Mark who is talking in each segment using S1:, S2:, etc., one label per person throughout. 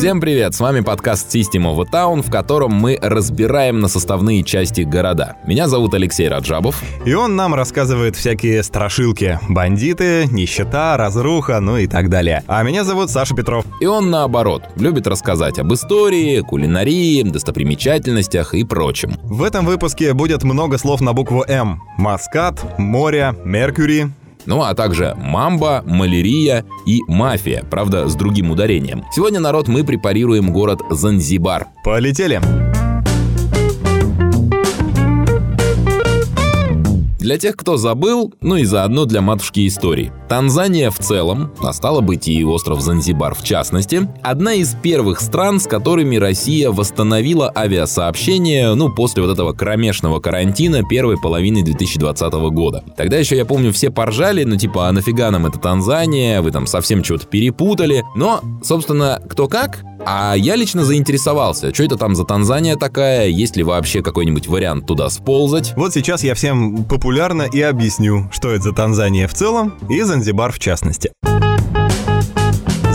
S1: Всем привет, с вами подкаст System of a Town, в котором мы разбираем на составные части города. Меня зовут Алексей Раджабов.
S2: И он нам рассказывает всякие страшилки. Бандиты, нищета, разруха, ну и так далее. А меня зовут Саша Петров.
S1: И он, наоборот, любит рассказать об истории, кулинарии, достопримечательностях и прочем.
S2: В этом выпуске будет много слов на букву М. Маскат, море, Меркьюри,
S1: ну а также мамба, малярия и мафия, правда с другим ударением. Сегодня, народ, мы препарируем город Занзибар.
S2: Полетели!
S1: Для тех, кто забыл, ну и заодно для матушки истории. Танзания в целом, а стало быть и остров Занзибар в частности, одна из первых стран, с которыми Россия восстановила авиасообщение, ну, после вот этого кромешного карантина первой половины 2020 года. Тогда еще, я помню, все поржали, ну, типа, а нафига нам это Танзания, вы там совсем что-то перепутали. Но, собственно, кто как, а я лично заинтересовался, что это там за Танзания такая, есть ли вообще какой-нибудь вариант туда сползать.
S2: Вот сейчас я всем популярно и объясню, что это за Танзания в целом и Занзибар в частности.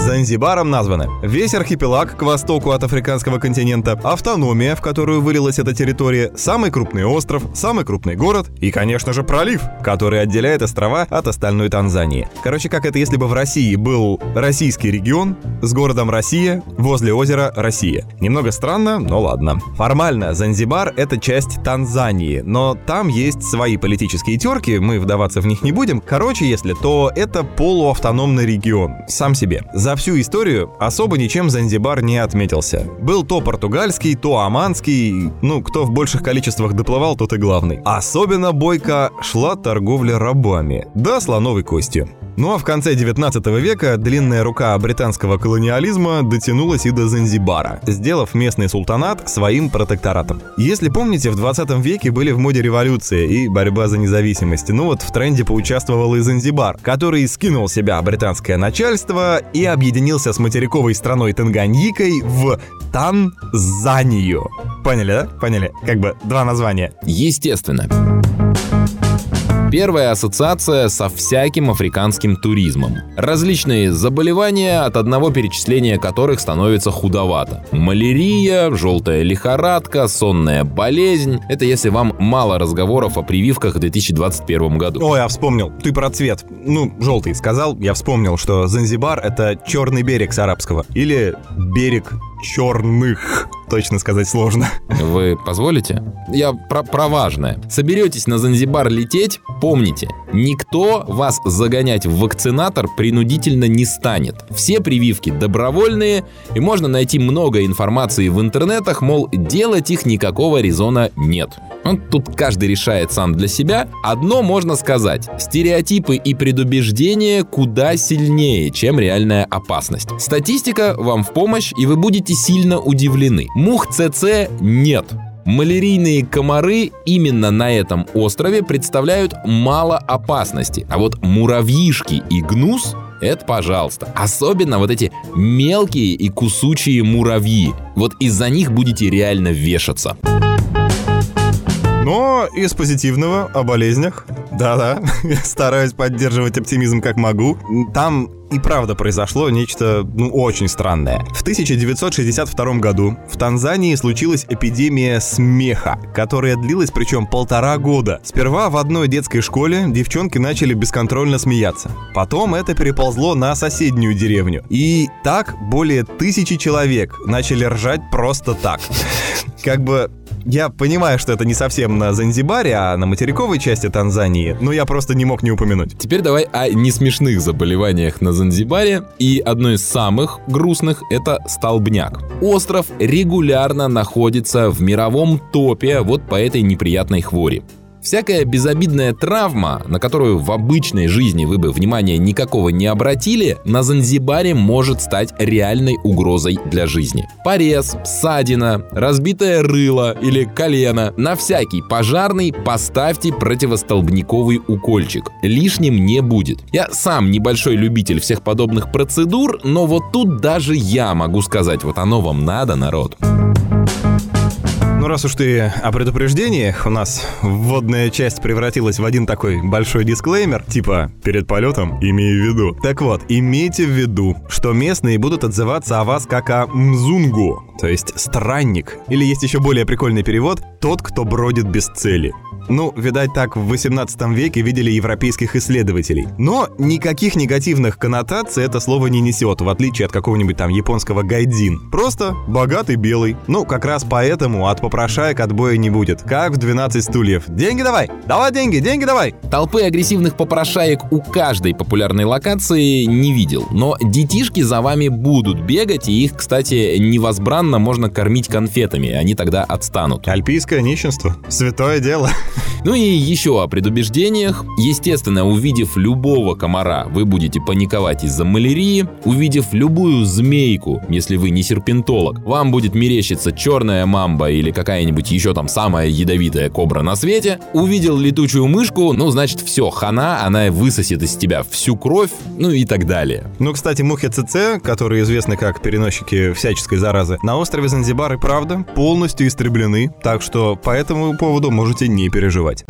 S2: Занзибаром названы весь архипелаг к востоку от африканского континента, автономия, в которую вылилась эта территория, самый крупный остров, самый крупный город и, конечно же, пролив, который отделяет острова от остальной Танзании. Короче, как это если бы в России был российский регион с городом Россия возле озера Россия. Немного странно, но ладно. Формально Занзибар — это часть Танзании, но там есть свои политические терки, мы вдаваться в них не будем. Короче, если, то это полуавтономный регион, сам себе. За всю историю особо ничем Занзибар не отметился. Был то португальский, то оманский, ну, кто в больших количествах доплывал, тот и главный. Особенно бойко шла торговля рабами, да слоновой костью. Ну а в конце 19 века длинная рука британского колониализма дотянулась и до Занзибара, сделав местный султанат своим протекторатом. Если помните, в 20 веке были в моде революция и борьба за независимость. Ну вот в тренде поучаствовал и Занзибар, который скинул себя британское начальство и объединился с материковой страной Танганьикой в Танзанию. Поняли, да? Поняли? Как бы два названия.
S1: Естественно. Первая ассоциация со всяким африканским туризмом. Различные заболевания, от одного перечисления которых становится худовато. Малярия, желтая лихорадка, сонная болезнь. Это если вам мало разговоров о прививках в 2021 году.
S2: Ой, я вспомнил. Ты про цвет. Ну, желтый сказал. Я вспомнил, что Занзибар — это черный берег с арабского. Или берег черных. Точно сказать сложно.
S1: Вы позволите? Я про, про важное. Соберетесь на Занзибар лететь, помните, никто вас загонять в вакцинатор принудительно не станет. Все прививки добровольные, и можно найти много информации в интернетах, мол, делать их никакого резона нет. Тут каждый решает сам для себя. Одно можно сказать. Стереотипы и предубеждения куда сильнее, чем реальная опасность. Статистика вам в помощь, и вы будете сильно удивлены. Мух ЦЦ нет. Малярийные комары именно на этом острове представляют мало опасности, а вот муравьишки и гнус это пожалуйста. Особенно вот эти мелкие и кусучие муравьи. Вот из-за них будете реально вешаться.
S2: Но из позитивного о болезнях. Да-да, стараюсь поддерживать оптимизм как могу. Там и правда произошло нечто, ну, очень странное. В 1962 году в Танзании случилась эпидемия смеха, которая длилась причем полтора года. Сперва в одной детской школе девчонки начали бесконтрольно смеяться. Потом это переползло на соседнюю деревню. И так более тысячи человек начали ржать просто так. Как бы я понимаю, что это не совсем на Занзибаре, а на материковой части Танзании, но я просто не мог не упомянуть.
S1: Теперь давай о несмешных заболеваниях на Занзибаре. И одно из самых грустных — это столбняк. Остров регулярно находится в мировом топе вот по этой неприятной хвори. Всякая безобидная травма, на которую в обычной жизни вы бы внимания никакого не обратили, на Занзибаре может стать реальной угрозой для жизни. Порез, ссадина, разбитое рыло или колено. На всякий пожарный поставьте противостолбниковый укольчик. Лишним не будет. Я сам небольшой любитель всех подобных процедур, но вот тут даже я могу сказать, вот оно вам надо, народ.
S2: Ну, раз уж ты о предупреждениях, у нас вводная часть превратилась в один такой большой дисклеймер, типа «перед полетом имей в виду». Так вот, имейте в виду, что местные будут отзываться о вас как о мзунгу, то есть странник. Или есть еще более прикольный перевод «тот, кто бродит без цели». Ну, видать, так в 18 веке видели европейских исследователей. Но никаких негативных коннотаций это слово не несет, в отличие от какого-нибудь там японского гайдзин. Просто богатый белый. Ну, как раз поэтому от попрошаек отбоя не будет. Как в 12 стульев. Деньги давай! Давай деньги, деньги давай!
S1: Толпы агрессивных попрошаек у каждой популярной локации не видел. Но детишки за вами будут бегать, и их, кстати, невозбранно можно кормить конфетами, они тогда отстанут.
S2: Альпийское нищенство. Святое дело.
S1: Ну и еще о предубеждениях. Естественно, увидев любого комара, вы будете паниковать из-за малярии. Увидев любую змейку, если вы не серпентолог, вам будет мерещиться черная мамба или какая-нибудь еще там самая ядовитая кобра на свете. Увидел летучую мышку, ну значит все, хана, она высосет из тебя всю кровь, ну и так далее.
S2: Ну, кстати, мухи ЦЦ, которые известны как переносчики всяческой заразы, на острове Занзибар и правда полностью истреблены, так что по этому поводу можете не переживать.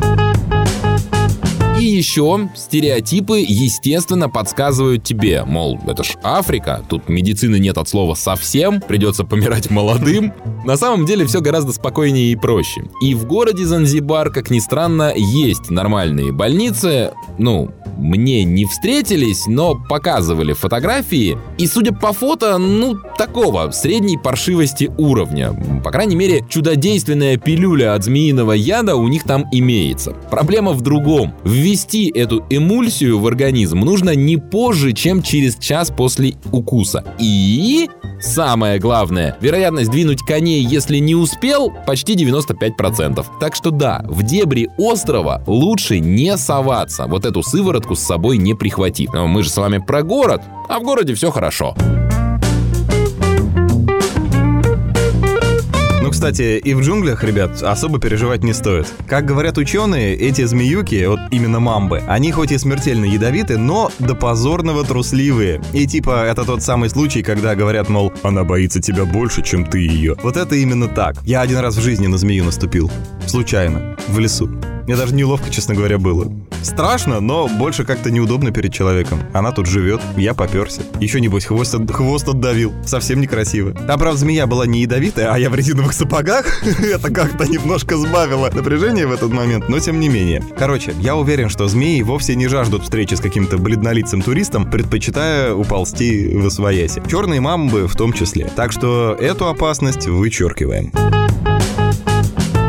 S1: И еще стереотипы, естественно, подсказывают тебе, мол, это ж Африка, тут медицины нет от слова совсем, придется помирать молодым. На самом деле все гораздо спокойнее и проще. И в городе Занзибар, как ни странно, есть нормальные больницы, ну, мне не встретились, но показывали фотографии. И судя по фото, ну, такого, средней паршивости уровня. По крайней мере, чудодейственная пилюля от змеиного яда у них там имеется. Проблема в другом. Ввести эту эмульсию в организм нужно не позже, чем через час после укуса. И Самое главное, вероятность двинуть коней, если не успел, почти 95%. Так что да, в дебри острова лучше не соваться. Вот эту сыворотку с собой не прихватив. Но мы же с вами про город, а в городе все хорошо.
S2: Ну, кстати, и в джунглях, ребят, особо переживать не стоит. Как говорят ученые, эти змеюки, вот именно мамбы, они хоть и смертельно ядовиты, но до позорного трусливые. И типа, это тот самый случай, когда говорят, мол, она боится тебя больше, чем ты ее. Вот это именно так. Я один раз в жизни на змею наступил. Случайно. В лесу. Мне даже неловко, честно говоря, было. Страшно, но больше как-то неудобно перед человеком. Она тут живет, я поперся. Еще, небось, хвост, от... хвост отдавил. Совсем некрасиво. Там, правда, змея была не ядовитая, а я в резиновых сапогах. Это как-то немножко сбавило напряжение в этот момент, но тем не менее. Короче, я уверен, что змеи вовсе не жаждут встречи с каким-то бледнолицым туристом, предпочитая уползти в освояси. Черные мамбы в том числе. Так что эту опасность вычеркиваем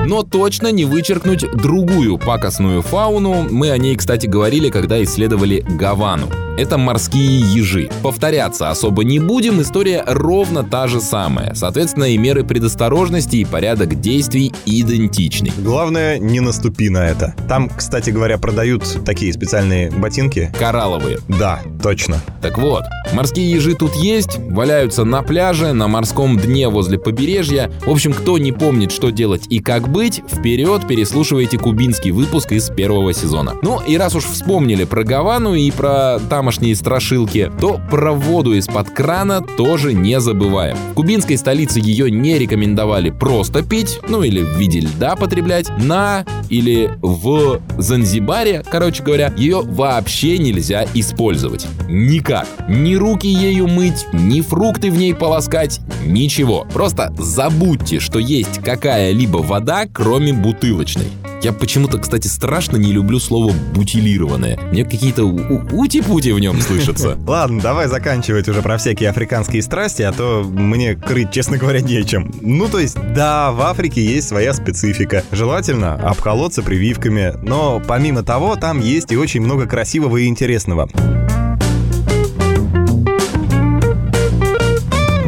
S1: но точно не вычеркнуть другую пакостную фауну. Мы о ней, кстати, говорили, когда исследовали Гавану это морские ежи. Повторяться особо не будем, история ровно та же самая. Соответственно, и меры предосторожности, и порядок действий идентичны.
S2: Главное, не наступи на это. Там, кстати говоря, продают такие специальные ботинки.
S1: Коралловые.
S2: Да, точно.
S1: Так вот, морские ежи тут есть, валяются на пляже, на морском дне возле побережья. В общем, кто не помнит, что делать и как быть, вперед переслушивайте кубинский выпуск из первого сезона. Ну и раз уж вспомнили про Гавану и про там тамошние страшилки, то про воду из-под крана тоже не забываем. В кубинской столице ее не рекомендовали просто пить, ну или в виде льда потреблять, на или в Занзибаре, короче говоря, ее вообще нельзя использовать. Никак. Ни руки ею мыть, ни фрукты в ней полоскать, ничего. Просто забудьте, что есть какая-либо вода, кроме бутылочной. Я почему-то, кстати, страшно не люблю слово «бутилированное». Мне какие-то ути-пути в нем слышатся.
S2: Ладно, давай заканчивать уже про всякие африканские страсти, а то мне крыть, честно говоря, нечем. Ну, то есть, да, в Африке есть своя специфика. Желательно обколоться прививками, но помимо того, там есть и очень много красивого и интересного.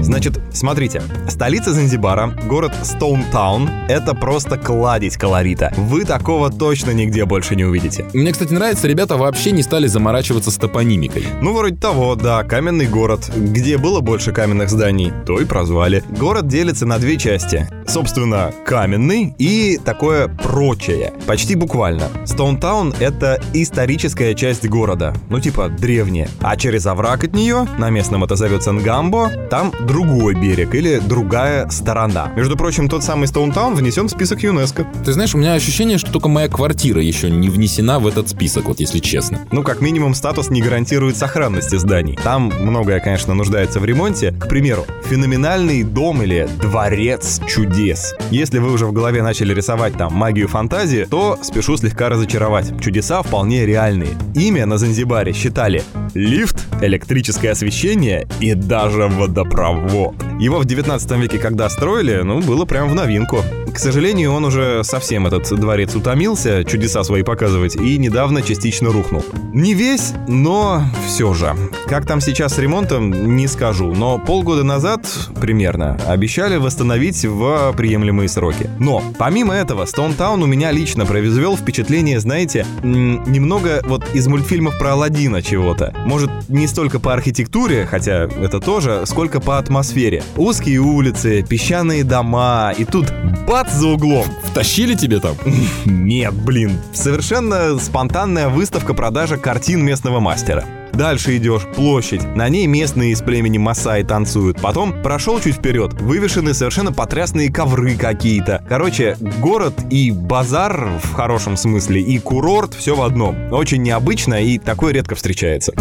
S2: Значит, смотрите, столица Занзибара, город Стоунтаун, это просто кладезь колорита. Вы такого точно нигде больше не увидите.
S1: Мне, кстати, нравится, ребята вообще не стали заморачиваться с топонимикой.
S2: Ну, вроде того, да, каменный город. Где было больше каменных зданий, то и прозвали. Город делится на две части. Собственно, каменный и такое прочее. Почти буквально. Стоунтаун — это историческая часть города. Ну, типа, древняя. А через овраг от нее, на местном это зовется Нгамбо, там другой берег или другая сторона. Между прочим, тот самый Стоунтаун внесен в список ЮНЕСКО.
S1: Ты знаешь, у меня ощущение, что только моя квартира еще не внесена в этот список, вот если честно.
S2: Ну, как минимум, статус не гарантирует сохранности зданий. Там многое, конечно, нуждается в ремонте. К примеру, феноменальный дом или дворец чудес. Если вы уже в голове начали рисовать там магию фантазии, то спешу слегка разочаровать. Чудеса вполне реальные. Имя на Занзибаре считали лифт, электрическое освещение и даже водопровод. Его в 19 веке, когда строили, ну, было прям в новинку. К сожалению, он уже совсем этот дворец утомился чудеса свои показывать и недавно частично рухнул. Не весь, но все же. Как там сейчас с ремонтом, не скажу, но полгода назад примерно обещали восстановить в приемлемые сроки. Но помимо этого, Стоунтаун у меня лично произвел впечатление, знаете, немного вот из мультфильмов про Алладина чего-то. Может, не столько по архитектуре, хотя это тоже, сколько по атмосфере. Узкие улицы, песчаные дома, и тут бац за углом.
S1: Втащили тебе там?
S2: Нет, блин. Совершенно спонтанная выставка-продажа картин местного мастера. Дальше идешь, площадь. На ней местные из племени Масаи танцуют. Потом прошел чуть вперед, вывешены совершенно потрясные ковры какие-то. Короче, город и базар в хорошем смысле, и курорт все в одном. Очень необычно и такое редко встречается.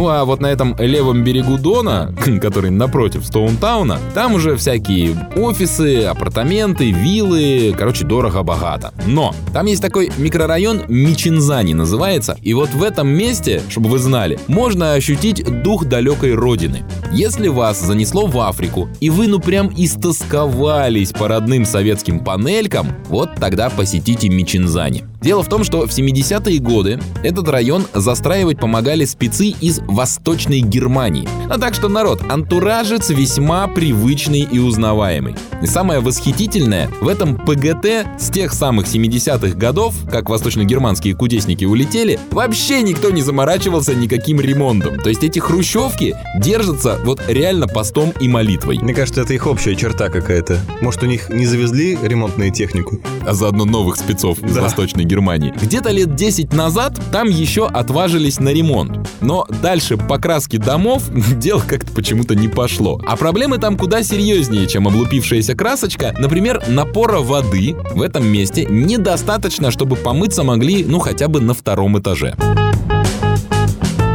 S1: Ну а вот на этом левом берегу Дона, который напротив Стоунтауна, там уже всякие офисы, апартаменты, виллы, короче, дорого-богато. Но там есть такой микрорайон Мичинзани называется, и вот в этом месте, чтобы вы знали, можно ощутить дух далекой родины. Если вас занесло в Африку, и вы ну прям истосковались по родным советским панелькам, вот тогда посетите Мичинзани. Дело в том, что в 70-е годы этот район застраивать помогали спецы из Восточной Германии. А так что народ, антуражец весьма привычный и узнаваемый. И самое восхитительное, в этом ПГТ с тех самых 70-х годов, как восточно-германские кудесники улетели, вообще никто не заморачивался никаким ремонтом. То есть эти хрущевки держатся вот реально постом и молитвой.
S2: Мне кажется, это их общая черта какая-то. Может, у них не завезли ремонтную технику?
S1: А заодно новых спецов из да. Восточной Германии. Где-то лет 10 назад там еще отважились на ремонт. Но дальше покраски домов дело как-то почему-то не пошло. А проблемы там куда серьезнее, чем облупившаяся красочка. Например, напора воды в этом месте недостаточно, чтобы помыться могли, ну, хотя бы на втором этаже.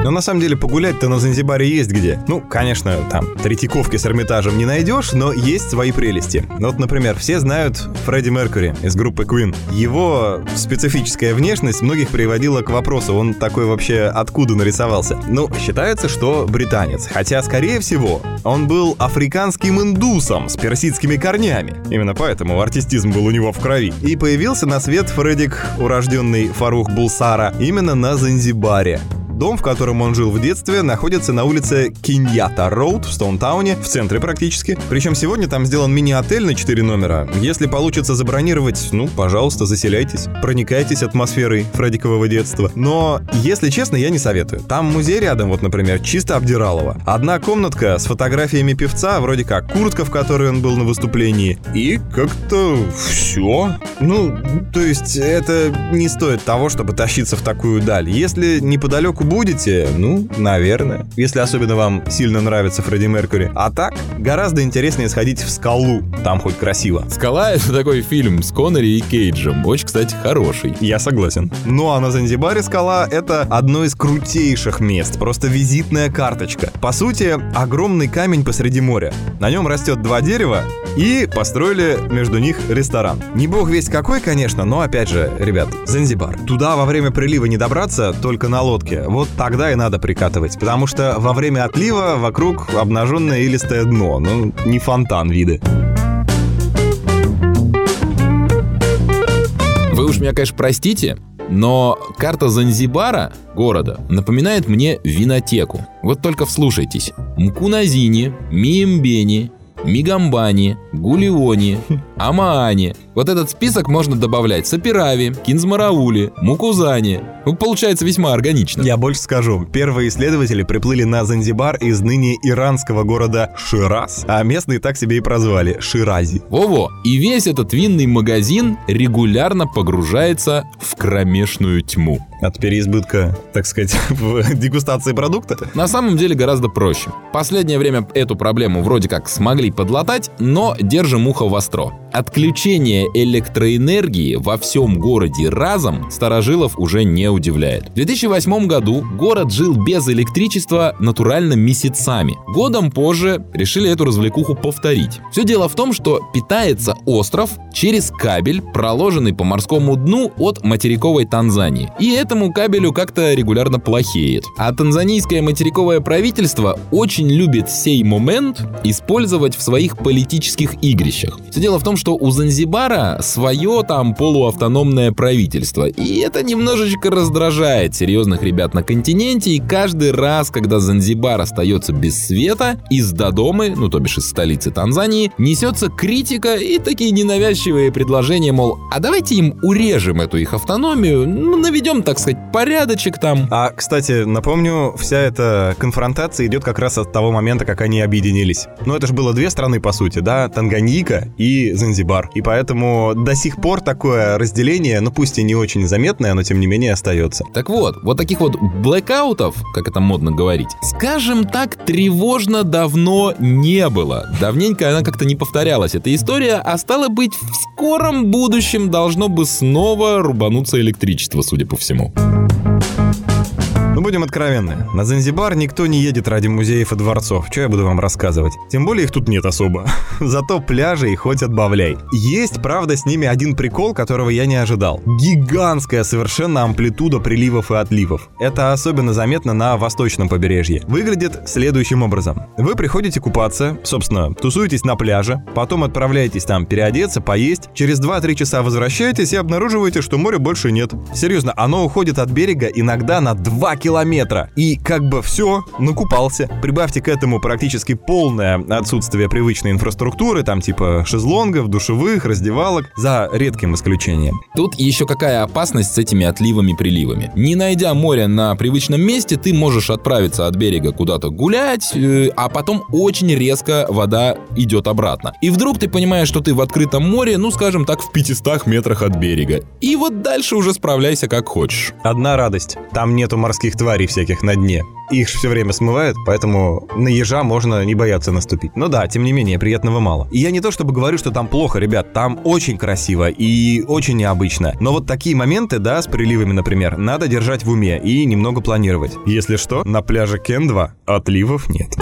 S2: Но на самом деле погулять-то на Занзибаре есть где. Ну, конечно, там Третьяковки с Эрмитажем не найдешь, но есть свои прелести. Вот, например, все знают Фредди Меркьюри из группы Queen. Его специфическая внешность многих приводила к вопросу, он такой вообще откуда нарисовался. Ну, считается, что британец. Хотя, скорее всего, он был африканским индусом с персидскими корнями. Именно поэтому артистизм был у него в крови. И появился на свет Фреддик, урожденный Фарух Булсара, именно на Занзибаре. Дом, в котором он жил в детстве, находится на улице Киньята Роуд в Стоунтауне, в центре практически. Причем сегодня там сделан мини-отель на 4 номера. Если получится забронировать, ну, пожалуйста, заселяйтесь. Проникайтесь атмосферой Фреддикового детства. Но, если честно, я не советую. Там музей рядом, вот, например, чисто обдиралово. Одна комнатка с фотографиями певца, вроде как куртка, в которой он был на выступлении. И как-то все. Ну, то есть это не стоит того, чтобы тащиться в такую даль. Если неподалеку будете? Ну, наверное. Если особенно вам сильно нравится Фредди Меркьюри. А так, гораздо интереснее сходить в «Скалу». Там хоть красиво.
S1: «Скала» — это такой фильм с Коннери и Кейджем. Очень, кстати, хороший.
S2: Я согласен. Ну а на Занзибаре «Скала» — это одно из крутейших мест. Просто визитная карточка. По сути, огромный камень посреди моря. На нем растет два дерева, и построили между них ресторан. Не бог весь какой, конечно, но опять же, ребят, Занзибар. Туда во время прилива не добраться только на лодке вот тогда и надо прикатывать, потому что во время отлива вокруг обнаженное илистое дно, ну, не фонтан виды.
S1: Вы уж меня, конечно, простите, но карта Занзибара, города, напоминает мне винотеку. Вот только вслушайтесь. Мкуназини, Миембени, Мигамбани, Гулиони, Амаани. Вот этот список можно добавлять Сапирави, Кинзмараули, Мукузани. Ну, получается весьма органично.
S2: Я больше скажу. Первые исследователи приплыли на Занзибар из ныне иранского города Шираз, а местные так себе и прозвали – Ширази.
S1: Во-во. И весь этот винный магазин регулярно погружается в кромешную тьму.
S2: От переизбытка, так сказать, в дегустации продукта?
S1: На самом деле гораздо проще. Последнее время эту проблему вроде как смогли подлатать, но держим ухо востро. Отключение электроэнергии во всем городе разом старожилов уже не удивляет. В 2008 году город жил без электричества натурально месяцами. Годом позже решили эту развлекуху повторить. Все дело в том, что питается остров через кабель, проложенный по морскому дну от материковой Танзании. И этому кабелю как-то регулярно плохеет. А танзанийское материковое правительство очень любит сей момент использовать в своих политических игрищах. Все дело в том, что у Занзибара свое там полуавтономное правительство. И это немножечко раздражает серьезных ребят на континенте. И каждый раз, когда Занзибар остается без света, из Додомы, ну то бишь из столицы Танзании, несется критика и такие ненавязчивые предложения, мол, а давайте им урежем эту их автономию, ну, наведем, так сказать, порядочек там.
S2: А, кстати, напомню, вся эта конфронтация идет как раз от того момента, как они объединились. Ну, это же было две страны, по сути, да, Танганьика и Занзибар. И поэтому до сих пор такое разделение, ну, пусть и не очень заметное, но тем не менее остается.
S1: Так вот, вот таких вот блэкаутов, как это модно говорить, скажем так, тревожно давно не было. Давненько она как-то не повторялась, эта история, а стало быть, в скором будущем должно бы снова рубануться электричество, судя по всему. も。
S2: Ну, будем откровенны. На Занзибар никто не едет ради музеев и дворцов. Что я буду вам рассказывать? Тем более их тут нет особо. Зато пляжи и хоть отбавляй. Есть, правда, с ними один прикол, которого я не ожидал. Гигантская совершенно амплитуда приливов и отливов. Это особенно заметно на восточном побережье. Выглядит следующим образом. Вы приходите купаться, собственно, тусуетесь на пляже, потом отправляетесь там переодеться, поесть, через 2-3 часа возвращаетесь и обнаруживаете, что моря больше нет. Серьезно, оно уходит от берега иногда на 2 километра. И как бы все, накупался. Прибавьте к этому практически полное отсутствие привычной инфраструктуры, там типа шезлонгов, душевых, раздевалок, за редким исключением.
S1: Тут еще какая опасность с этими отливами-приливами. Не найдя море на привычном месте, ты можешь отправиться от берега куда-то гулять, э, а потом очень резко вода идет обратно. И вдруг ты понимаешь, что ты в открытом море, ну скажем так, в 500 метрах от берега. И вот дальше уже справляйся как хочешь.
S2: Одна радость. Там нету морских тварей всяких на дне. Их все время смывают, поэтому на ежа можно не бояться наступить. Но да, тем не менее, приятного мало. И я не то чтобы говорю, что там плохо, ребят, там очень красиво и очень необычно. Но вот такие моменты, да, с приливами, например, надо держать в уме и немного планировать. Если что, на пляже Кен-2 отливов нет.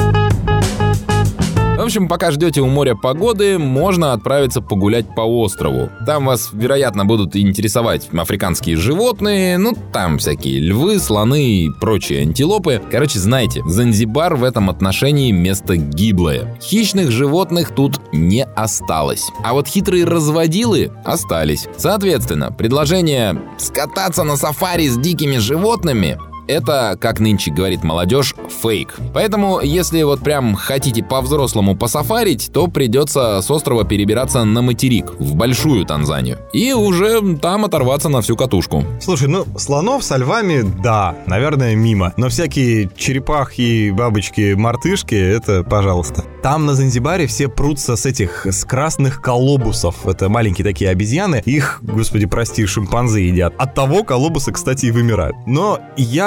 S1: В общем, пока ждете у моря погоды, можно отправиться погулять по острову. Там вас, вероятно, будут интересовать африканские животные, ну, там всякие львы, слоны и прочие антилопы. Короче, знаете, Занзибар в этом отношении место гиблое. Хищных животных тут не осталось. А вот хитрые разводилы остались. Соответственно, предложение скататься на сафари с дикими животными это, как нынче говорит молодежь, фейк. Поэтому, если вот прям хотите по-взрослому посафарить, то придется с острова перебираться на материк, в большую Танзанию. И уже там оторваться на всю катушку.
S2: Слушай, ну, слонов со львами, да, наверное, мимо. Но всякие черепахи, бабочки, мартышки, это пожалуйста. Там на Занзибаре все прутся с этих, с красных колобусов. Это маленькие такие обезьяны. Их, господи, прости, шимпанзы едят. От того колобусы, кстати, и вымирают. Но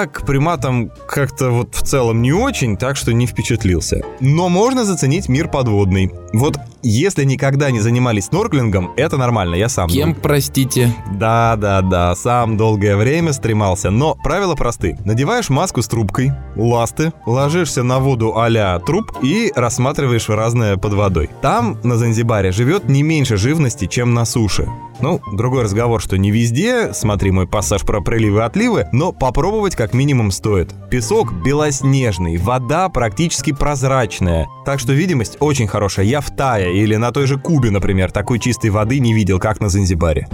S2: я к приматам как-то вот в целом не очень, так что не впечатлился. Но можно заценить мир подводный. Вот если никогда не занимались снорклингом, это нормально, я сам.
S1: Кем, дол... простите?
S2: Да, да, да, сам долгое время стремался. Но правила просты. Надеваешь маску с трубкой, ласты, ложишься на воду а труп и рассматриваешь разное под водой. Там, на Занзибаре, живет не меньше живности, чем на суше. Ну, другой разговор, что не везде, смотри мой пассаж про приливы и отливы, но попробовать как минимум стоит. Песок белоснежный, вода практически прозрачная, так что видимость очень хорошая. Я в Тае или на той же Кубе, например, такой чистой воды не видел, как на Занзибаре.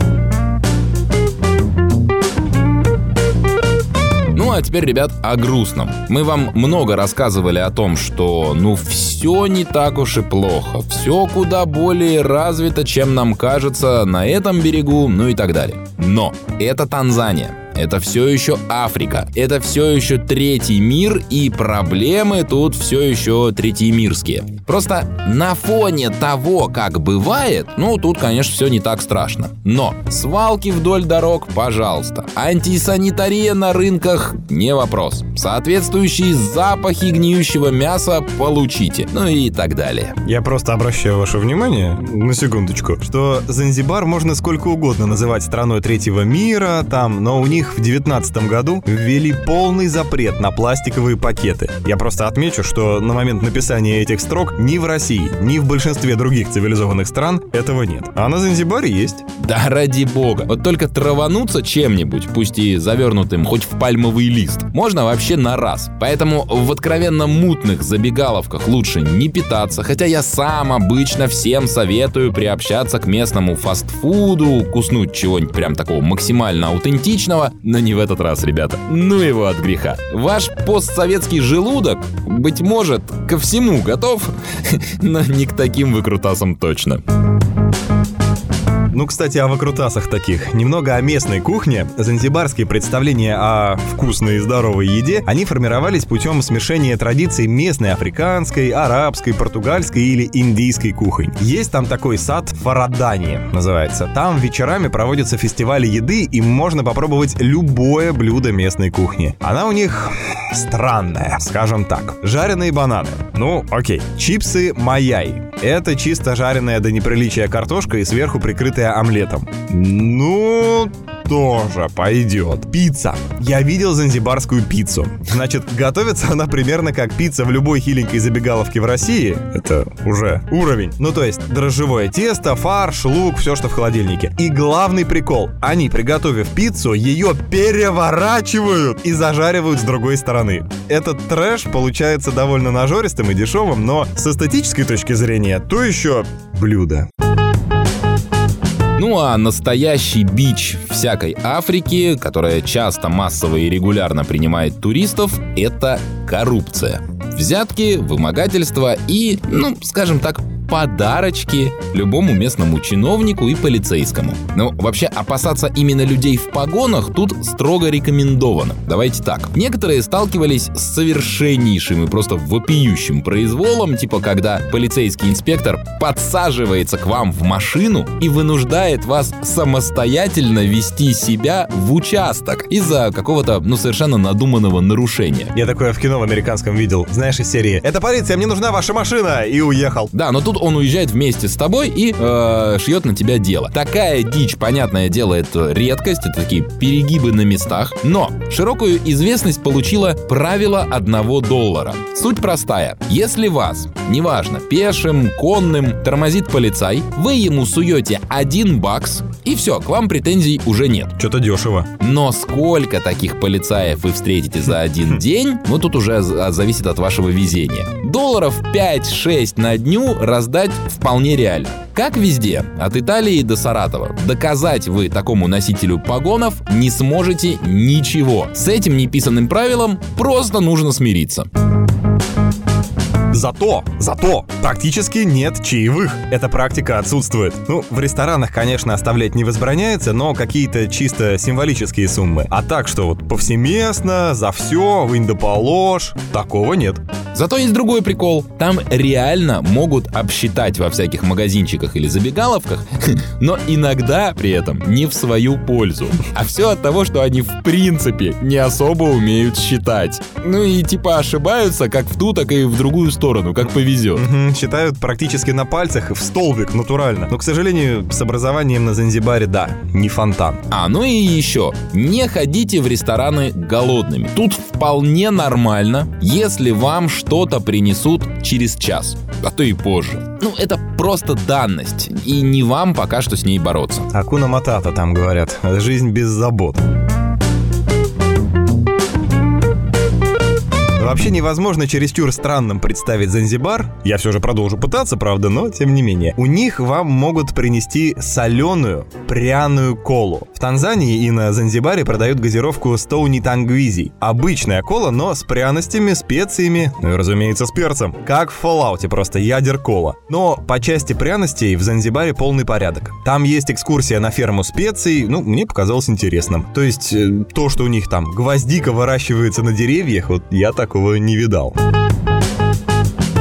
S1: Ну а теперь, ребят, о грустном. Мы вам много рассказывали о том, что ну все не так уж и плохо. Все куда более развито, чем нам кажется на этом берегу, ну и так далее. Но это Танзания. Это все еще Африка. Это все еще третий мир, и проблемы тут все еще третьемирские. Просто на фоне того, как бывает, ну, тут, конечно, все не так страшно. Но свалки вдоль дорог, пожалуйста. Антисанитария на рынках – не вопрос. Соответствующие запахи гниющего мяса получите. Ну и так далее.
S2: Я просто обращаю ваше внимание, на секундочку, что Занзибар можно сколько угодно называть страной третьего мира, там, но у них в девятнадцатом году ввели полный запрет на пластиковые пакеты. Я просто отмечу, что на момент написания этих строк ни в России, ни в большинстве других цивилизованных стран этого нет. А на Занзибаре есть.
S1: Да ради бога. Вот только травануться чем-нибудь, пусть и завернутым хоть в пальмовый лист, можно вообще на раз. Поэтому в откровенно мутных забегаловках лучше не питаться, хотя я сам обычно всем советую приобщаться к местному фастфуду, куснуть чего-нибудь прям такого максимально аутентичного, но не в этот раз, ребята. Ну его от греха. Ваш постсоветский желудок, быть может, ко всему готов, но не к таким выкрутасам точно.
S2: Ну, кстати, о выкрутасах таких. Немного о местной кухне. Занзибарские представления о вкусной и здоровой еде, они формировались путем смешения традиций местной африканской, арабской, португальской или индийской кухонь. Есть там такой сад Фарадани, называется. Там вечерами проводятся фестивали еды, и можно попробовать любое блюдо местной кухни. Она у них странная, скажем так. Жареные бананы. Ну, окей. Чипсы Маяй. Это чисто жареная до неприличия картошка и сверху прикрытая омлетом. Ну, тоже пойдет. Пицца. Я видел занзибарскую пиццу. Значит, готовится она примерно как пицца в любой хиленькой забегаловке в России. Это уже уровень. Ну, то есть, дрожжевое тесто, фарш, лук, все, что в холодильнике. И главный прикол. Они, приготовив пиццу, ее переворачивают и зажаривают с другой стороны. Этот трэш получается довольно нажористым и дешевым, но с эстетической точки зрения, то еще блюдо.
S1: Ну а настоящий бич всякой Африки, которая часто массово и регулярно принимает туристов, это коррупция. Взятки, вымогательство и, ну, скажем так, подарочки любому местному чиновнику и полицейскому. Ну, вообще, опасаться именно людей в погонах тут строго рекомендовано. Давайте так. Некоторые сталкивались с совершеннейшим и просто вопиющим произволом, типа когда полицейский инспектор подсаживается к вам в машину и вынуждает вас самостоятельно вести себя в участок из-за какого-то, ну, совершенно надуманного нарушения.
S2: Я такое в кино в американском видел. Знаешь, из серии «Это полиция, мне нужна ваша машина!» и уехал.
S1: Да, но тут он уезжает вместе с тобой и э, шьет на тебя дело. Такая дичь, понятное дело, это редкость, это такие перегибы на местах. Но широкую известность получила правило одного доллара. Суть простая. Если вас, неважно, пешим, конным, тормозит полицай, вы ему суете один бакс, и все, к вам претензий уже нет.
S2: Что-то дешево.
S1: Но сколько таких полицаев вы встретите за один день, ну тут уже зависит от вашего везения. Долларов 5-6 на дню раздать вполне реально. Как везде, от Италии до Саратова, доказать вы такому носителю погонов не сможете ничего. С этим неписанным правилом просто нужно смириться.
S2: Зато, зато, практически нет чаевых. Эта практика отсутствует. Ну, в ресторанах, конечно, оставлять не возбраняется, но какие-то чисто символические суммы. А так, что вот повсеместно, за все, вынь да положь, такого нет.
S1: Зато есть другой прикол. Там реально могут обсчитать во всяких магазинчиках или забегаловках, но иногда при этом не в свою пользу. А все от того, что они в принципе не особо умеют считать. Ну и типа ошибаются как в ту, так и в другую сторону, как повезет.
S2: Угу, считают практически на пальцах в столбик, натурально. Но, к сожалению, с образованием на Занзибаре, да, не фонтан.
S1: А, ну и еще, не ходите в рестораны голодными. Тут вполне нормально, если вам что-то принесут через час, а то и позже. Ну, это просто данность, и не вам пока что с ней бороться.
S2: Акуна Матата там говорят. Жизнь без забот. Вообще невозможно чересчур странным представить Занзибар. Я все же продолжу пытаться, правда, но тем не менее. У них вам могут принести соленую, пряную колу. В Танзании и на Занзибаре продают газировку Стоуни Тангвизи. Обычная кола, но с пряностями, специями, ну и, разумеется, с перцем. Как в Fallout, просто ядер кола. Но по части пряностей в Занзибаре полный порядок. Там есть экскурсия на ферму специй, ну, мне показалось интересным. То есть, э, то, что у них там гвоздика выращивается на деревьях, вот я такого не видал.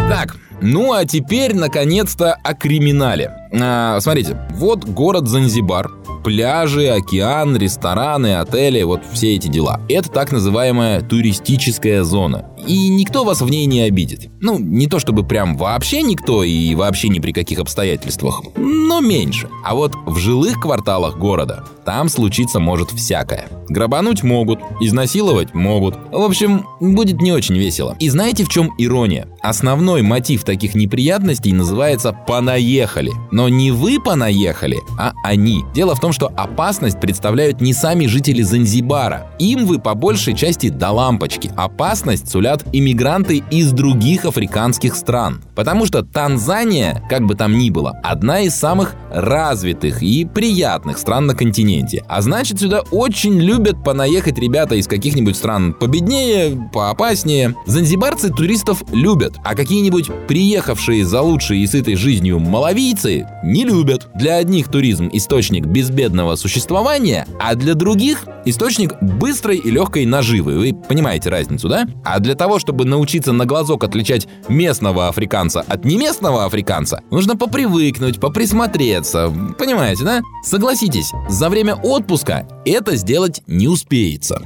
S1: Так, Ну а теперь, наконец-то, о криминале. А, смотрите, вот город Занзибар, пляжи, океан, рестораны, отели, вот все эти дела. Это так называемая туристическая зона. И никто вас в ней не обидит. Ну, не то чтобы прям вообще никто и вообще ни при каких обстоятельствах, но меньше. А вот в жилых кварталах города там случиться может всякое. Грабануть могут, изнасиловать могут. В общем, будет не очень весело. И знаете, в чем ирония? Основной мотив таких неприятностей называется «понаехали». Но не вы понаехали, а они. Дело в том, что опасность представляют не сами жители Занзибара. Им вы по большей части до лампочки. Опасность сулят иммигранты из других африканских стран. Потому что Танзания, как бы там ни было, одна из самых развитых и приятных стран на континенте. А значит, сюда очень любят понаехать ребята из каких-нибудь стран победнее, поопаснее. Занзибарцы туристов любят, а какие-нибудь приехавшие за лучшей и сытой жизнью малавийцы не любят. Для одних туризм – источник безбедного существования, а для других – источник быстрой и легкой наживы. Вы понимаете разницу, да? А для того, чтобы научиться на глазок отличать местного африканца от неместного африканца, нужно попривыкнуть, поприсмотреться. Понимаете, да? Согласитесь, за время отпуска это сделать не успеется.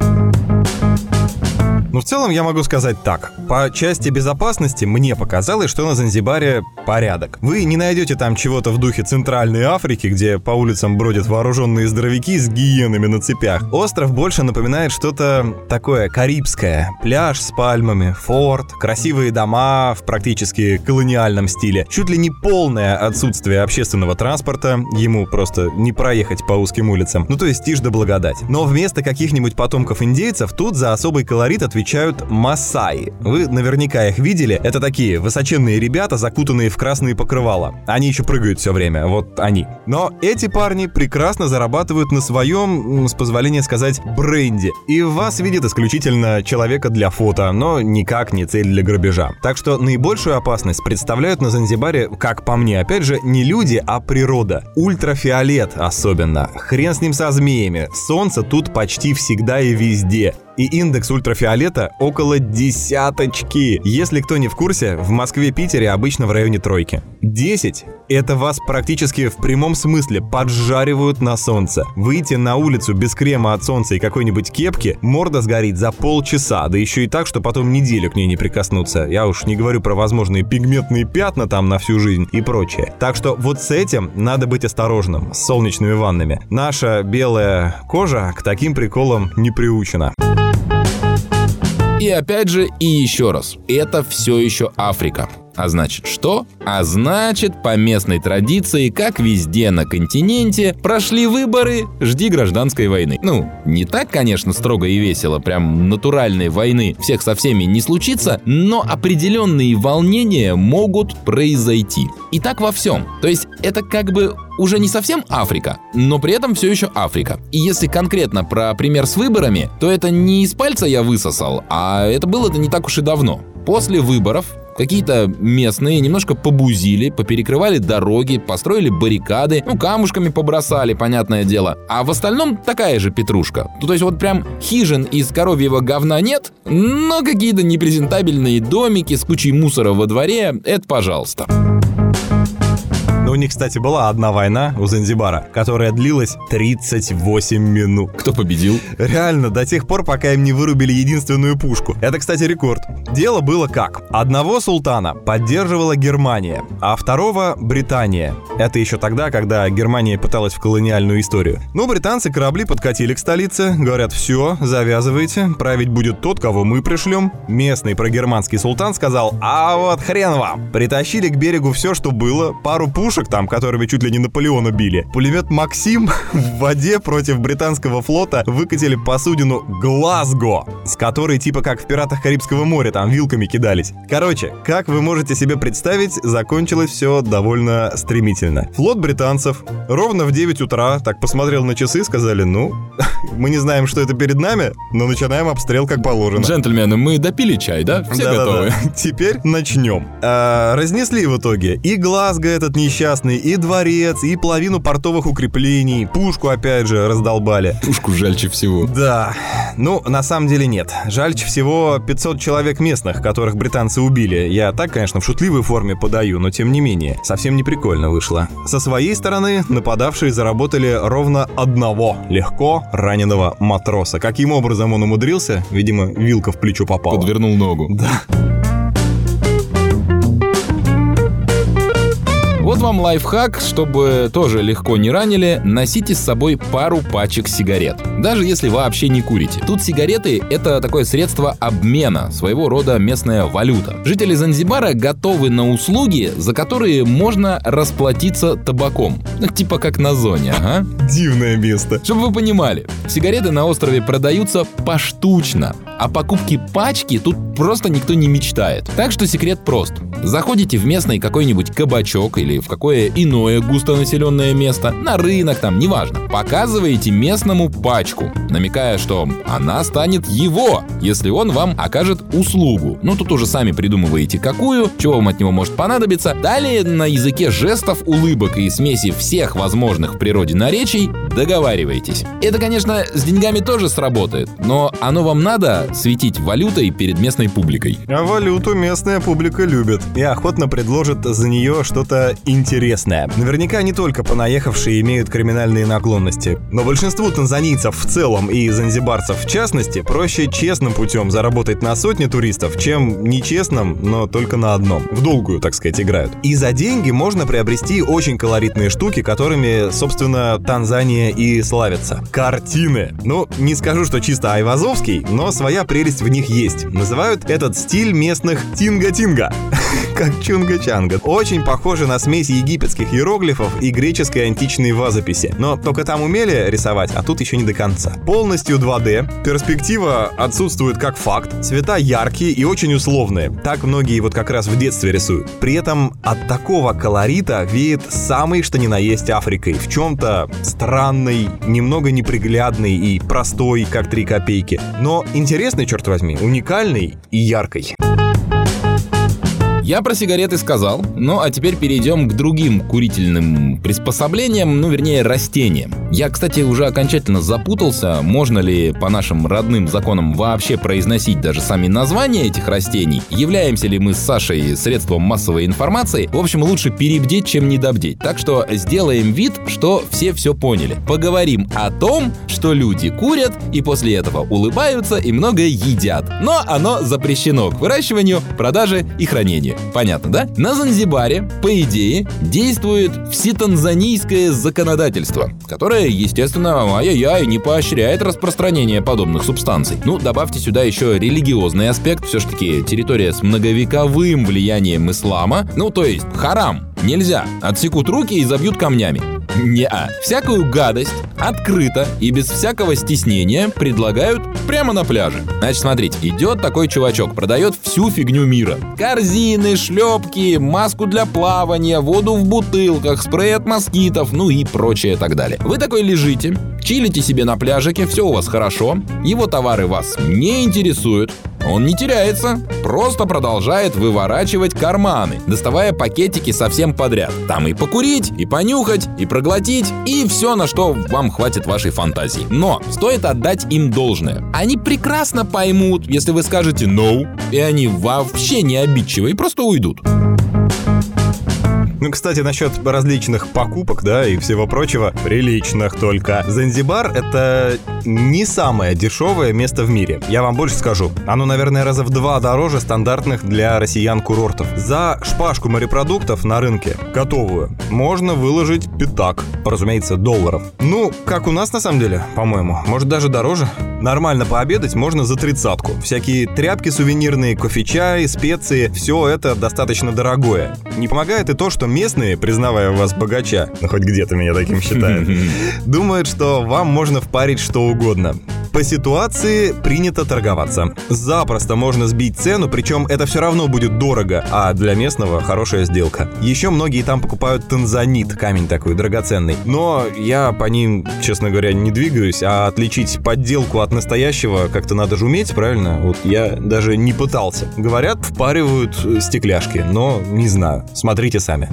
S2: Ну, в целом я могу сказать так. По части безопасности мне показалось, что на Занзибаре порядок. Вы не найдете там чего-то в духе Центральной Африки, где по улицам бродят вооруженные здоровяки с гиенами на цепях. Остров больше напоминает что-то такое карибское. Пляж с пальмами, форт, красивые дома в практически колониальном стиле. Чуть ли не полное отсутствие общественного транспорта, ему просто не проехать по узким улицам. Ну то есть тишь да благодать. Но вместо каких-нибудь потомков индейцев тут за особый колорит отвечает отвечают Масаи. Вы наверняка их видели. Это такие высоченные ребята, закутанные в красные покрывала. Они еще прыгают все время. Вот они. Но эти парни прекрасно зарабатывают на своем, с позволения сказать, бренде. И вас видят исключительно человека для фото, но никак не цель для грабежа. Так что наибольшую опасность представляют на Занзибаре, как по мне, опять же, не люди, а природа. Ультрафиолет особенно. Хрен с ним со змеями. Солнце тут почти всегда и везде и индекс ультрафиолета около десяточки. Если кто не в курсе, в Москве-Питере обычно в районе тройки. 10 — это вас практически в прямом смысле поджаривают на солнце. Выйти на улицу без крема от солнца и какой-нибудь кепки, морда сгорит за полчаса, да еще и так, что потом неделю к ней не прикоснуться. Я уж не говорю про возможные пигментные пятна там на всю жизнь и прочее. Так что вот с этим надо быть осторожным, с солнечными ваннами. Наша белая кожа к таким приколам не приучена.
S1: И опять же, и еще раз, это все еще Африка. А значит что? А значит, по местной традиции, как везде на континенте, прошли выборы, жди гражданской войны. Ну, не так, конечно, строго и весело, прям натуральной войны всех со всеми не случится, но определенные волнения могут произойти. И так во всем. То есть это как бы уже не совсем Африка, но при этом все еще Африка. И если конкретно про пример с выборами, то это не из пальца я высосал, а это было это не так уж и давно. После выборов Какие-то местные немножко побузили, поперекрывали дороги, построили баррикады, ну, камушками побросали, понятное дело. А в остальном такая же петрушка. Ну, то есть вот прям хижин из коровьего говна нет, но какие-то непрезентабельные домики с кучей мусора во дворе, это пожалуйста.
S2: Но у них, кстати, была одна война у Занзибара, которая длилась 38 минут.
S1: Кто победил?
S2: Реально, до тех пор, пока им не вырубили единственную пушку. Это, кстати, рекорд. Дело было как. Одного султана поддерживала Германия, а второго — Британия. Это еще тогда, когда Германия пыталась в колониальную историю. Но британцы корабли подкатили к столице, говорят, все, завязывайте, править будет тот, кого мы пришлем. Местный прогерманский султан сказал, а вот хрен вам. Притащили к берегу все, что было, пару пушек, пушек там, которыми чуть ли не Наполеона били. Пулемет «Максим» в воде против британского флота выкатили посудину «Глазго», с которой типа как в «Пиратах Карибского моря» там вилками кидались. Короче, как вы можете себе представить, закончилось все довольно стремительно. Флот британцев ровно в 9 утра так посмотрел на часы сказали, ну, мы не знаем, что это перед нами, но начинаем обстрел как положено.
S1: Джентльмены, мы допили чай, да? Все да, готовы.
S2: Да, да. Теперь начнем. А, разнесли в итоге и Глазго этот несчастный частный, и дворец, и половину портовых укреплений, пушку опять же раздолбали.
S1: Пушку жальче всего.
S2: Да, ну, на самом деле нет. Жальче всего 500 человек местных, которых британцы убили. Я так, конечно, в шутливой форме подаю, но тем не менее, совсем не прикольно вышло. Со своей стороны, нападавшие заработали ровно одного легко раненого матроса. Каким образом он умудрился? Видимо, вилка в плечо попала.
S1: Подвернул ногу.
S2: Да.
S1: Вот вам лайфхак, чтобы тоже легко не ранили, носите с собой пару пачек сигарет. Даже если вообще не курите. Тут сигареты — это такое средство обмена, своего рода местная валюта. Жители Занзибара готовы на услуги, за которые можно расплатиться табаком. Ну, типа как на зоне, ага.
S2: Дивное место.
S1: Чтобы вы понимали, сигареты на острове продаются поштучно. О покупке пачки тут просто никто не мечтает. Так что секрет прост. Заходите в местный какой-нибудь кабачок или в какое иное густонаселенное место, на рынок там, неважно. Показываете местному пачку, намекая, что она станет его, если он вам окажет услугу. Ну, тут уже сами придумываете какую, чего вам от него может понадобиться. Далее на языке жестов, улыбок и смеси всех возможных в природе наречий договариваетесь. Это, конечно, с деньгами тоже сработает, но оно вам надо светить валютой перед местной публикой.
S2: А валюту местная публика любит и охотно предложит за нее что-то интересное. Наверняка не только понаехавшие имеют криминальные наклонности, но большинству танзанийцев в целом и занзибарцев в частности проще честным путем заработать на сотни туристов, чем нечестным, но только на одном. В долгую, так сказать, играют. И за деньги можно приобрести очень колоритные штуки, которыми, собственно, Танзания и славится. Картины. Ну, не скажу, что чисто айвазовский, но своя прелесть в них есть. Называют этот стиль местных тинга-тинга. Как чунга-чанга. Очень похоже на смесь египетских иероглифов и греческой античной вазописи. Но только там умели рисовать, а тут еще не до конца. Полностью 2D, перспектива отсутствует как факт, цвета яркие и очень условные. Так многие вот как раз в детстве рисуют. При этом от такого колорита веет самый что ни на есть Африкой. В чем-то странный, немного неприглядный и простой, как 3 копейки. Но интересный, черт возьми, уникальный и яркий.
S1: Я про сигареты сказал, ну а теперь перейдем к другим курительным приспособлениям, ну вернее растениям. Я, кстати, уже окончательно запутался, можно ли по нашим родным законам вообще произносить даже сами названия этих растений, являемся ли мы с Сашей средством массовой информации. В общем, лучше перебдеть, чем недобдеть. Так что сделаем вид, что все все поняли. Поговорим о том, что люди курят и после этого улыбаются и много едят. Но оно запрещено к выращиванию, продаже и хранению. Понятно, да? На Занзибаре, по идее, действует всетанзанийское законодательство, которое, естественно, ай-яй-яй, не поощряет распространение подобных субстанций. Ну, добавьте сюда еще религиозный аспект, все-таки территория с многовековым влиянием ислама, ну, то есть харам, нельзя, отсекут руки и забьют камнями. Не-а. Всякую гадость открыто и без всякого стеснения предлагают прямо на пляже. Значит, смотрите, идет такой чувачок, продает всю фигню мира. Корзины, шлепки, маску для плавания, воду в бутылках, спрей от москитов, ну и прочее так далее. Вы такой лежите, чилите себе на пляжике, все у вас хорошо, его товары вас не интересуют, он не теряется, просто продолжает выворачивать карманы, доставая пакетики совсем подряд. Там и покурить, и понюхать, и проглотить, и все, на что вам хватит вашей фантазии. Но стоит отдать им должное. Они прекрасно поймут, если вы скажете «no», и они вообще не обидчивы и просто уйдут.
S2: Ну, кстати, насчет различных покупок, да, и всего прочего, приличных только. Занзибар — это не самое дешевое место в мире. Я вам больше скажу. Оно, наверное, раза в два дороже стандартных для россиян курортов. За шпажку морепродуктов на рынке, готовую, можно выложить пятак, разумеется, долларов. Ну, как у нас на самом деле, по-моему, может даже дороже. Нормально пообедать можно за тридцатку. Всякие тряпки сувенирные, кофе-чай, специи, все это достаточно дорогое. Не помогает и то, что местные, признавая вас богача, ну хоть где-то меня таким считают, думают, что вам можно впарить что угодно. По ситуации принято торговаться. Запросто можно сбить цену, причем это все равно будет дорого, а для местного хорошая сделка. Еще многие там покупают танзанит, камень такой драгоценный. Но я по ним, честно говоря, не двигаюсь, а отличить подделку от настоящего как-то надо же уметь, правильно? Вот я даже не пытался. Говорят, впаривают стекляшки, но не знаю. Смотрите сами.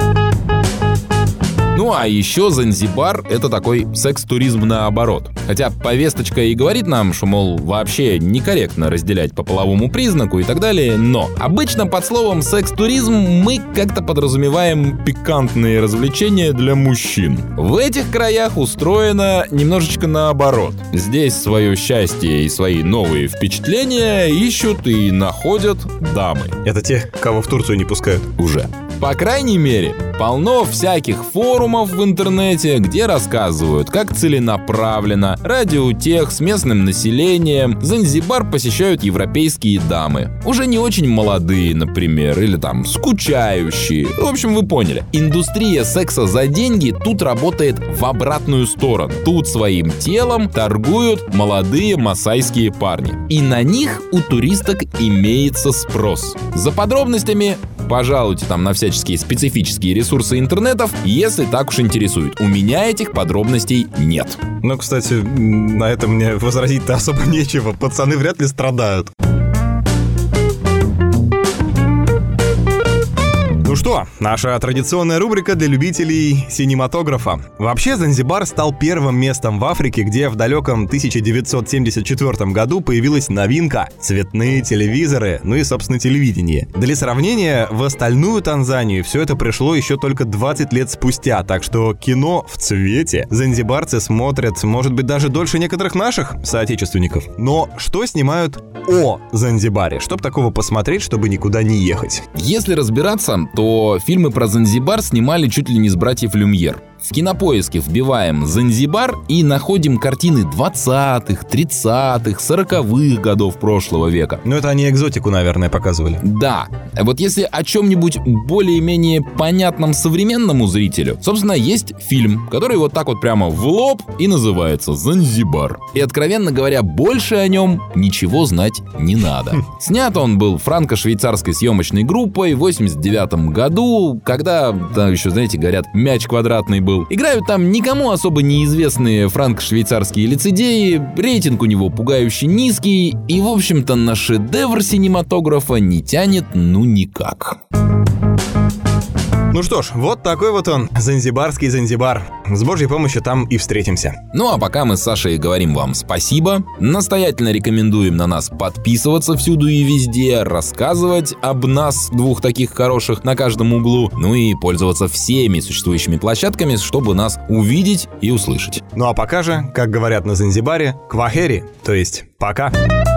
S1: Ну а еще Занзибар — это такой секс-туризм наоборот. Хотя повесточка и говорит нам, что, мол, вообще некорректно разделять по половому признаку и так далее, но обычно под словом секс-туризм мы как-то подразумеваем пикантные развлечения для мужчин. В этих краях устроено немножечко наоборот. Здесь свое счастье и свои новые впечатления ищут и находят дамы.
S2: Это те, кого в Турцию не пускают.
S1: Уже. По крайней мере, полно всяких форумов в интернете, где рассказывают, как целенаправленно, ради утех с местным населением, Занзибар посещают европейские дамы. Уже не очень молодые, например, или там скучающие. В общем, вы поняли. Индустрия секса за деньги тут работает в обратную сторону. Тут своим телом торгуют молодые масайские парни. И на них у туристок имеется спрос. За подробностями пожалуйте там на всяческие специфические ресурсы интернетов, если так уж интересует. У меня этих подробностей нет.
S2: Ну, кстати, на это мне возразить-то особо нечего. Пацаны вряд ли страдают. Ну что, наша традиционная рубрика для любителей синематографа. Вообще, Занзибар стал первым местом в Африке, где в далеком 1974 году появилась новинка — цветные телевизоры, ну и, собственно, телевидение. Для сравнения, в остальную Танзанию все это пришло еще только 20 лет спустя, так что кино в цвете занзибарцы смотрят, может быть, даже дольше некоторых наших соотечественников. Но что снимают о Занзибаре? Чтоб такого посмотреть, чтобы никуда не ехать.
S1: Если разбираться, то фильмы про Занзибар снимали чуть ли не с братьев Люмьер. В кинопоиске вбиваем «Занзибар» и находим картины 20-х, 30-х, 40-х годов прошлого века.
S2: Ну это они экзотику, наверное, показывали.
S1: Да. Вот если о чем-нибудь более-менее понятном современному зрителю, собственно, есть фильм, который вот так вот прямо в лоб и называется «Занзибар». И, откровенно говоря, больше о нем ничего знать не надо. Хм. Снят он был франко-швейцарской съемочной группой в 89 году, когда, там еще, знаете, говорят, мяч квадратный был был. Играют там никому особо неизвестные франко-швейцарские лицедеи, рейтинг у него пугающе низкий, и, в общем-то, на шедевр синематографа не тянет ну никак.
S2: Ну что ж, вот такой вот он, занзибарский Занзибар. С божьей помощью там и встретимся.
S1: Ну а пока мы с Сашей говорим вам спасибо, настоятельно рекомендуем на нас подписываться всюду и везде, рассказывать об нас, двух таких хороших, на каждом углу, ну и пользоваться всеми существующими площадками, чтобы нас увидеть и услышать.
S2: Ну а пока же, как говорят на Занзибаре, квахери, то есть пока. Пока.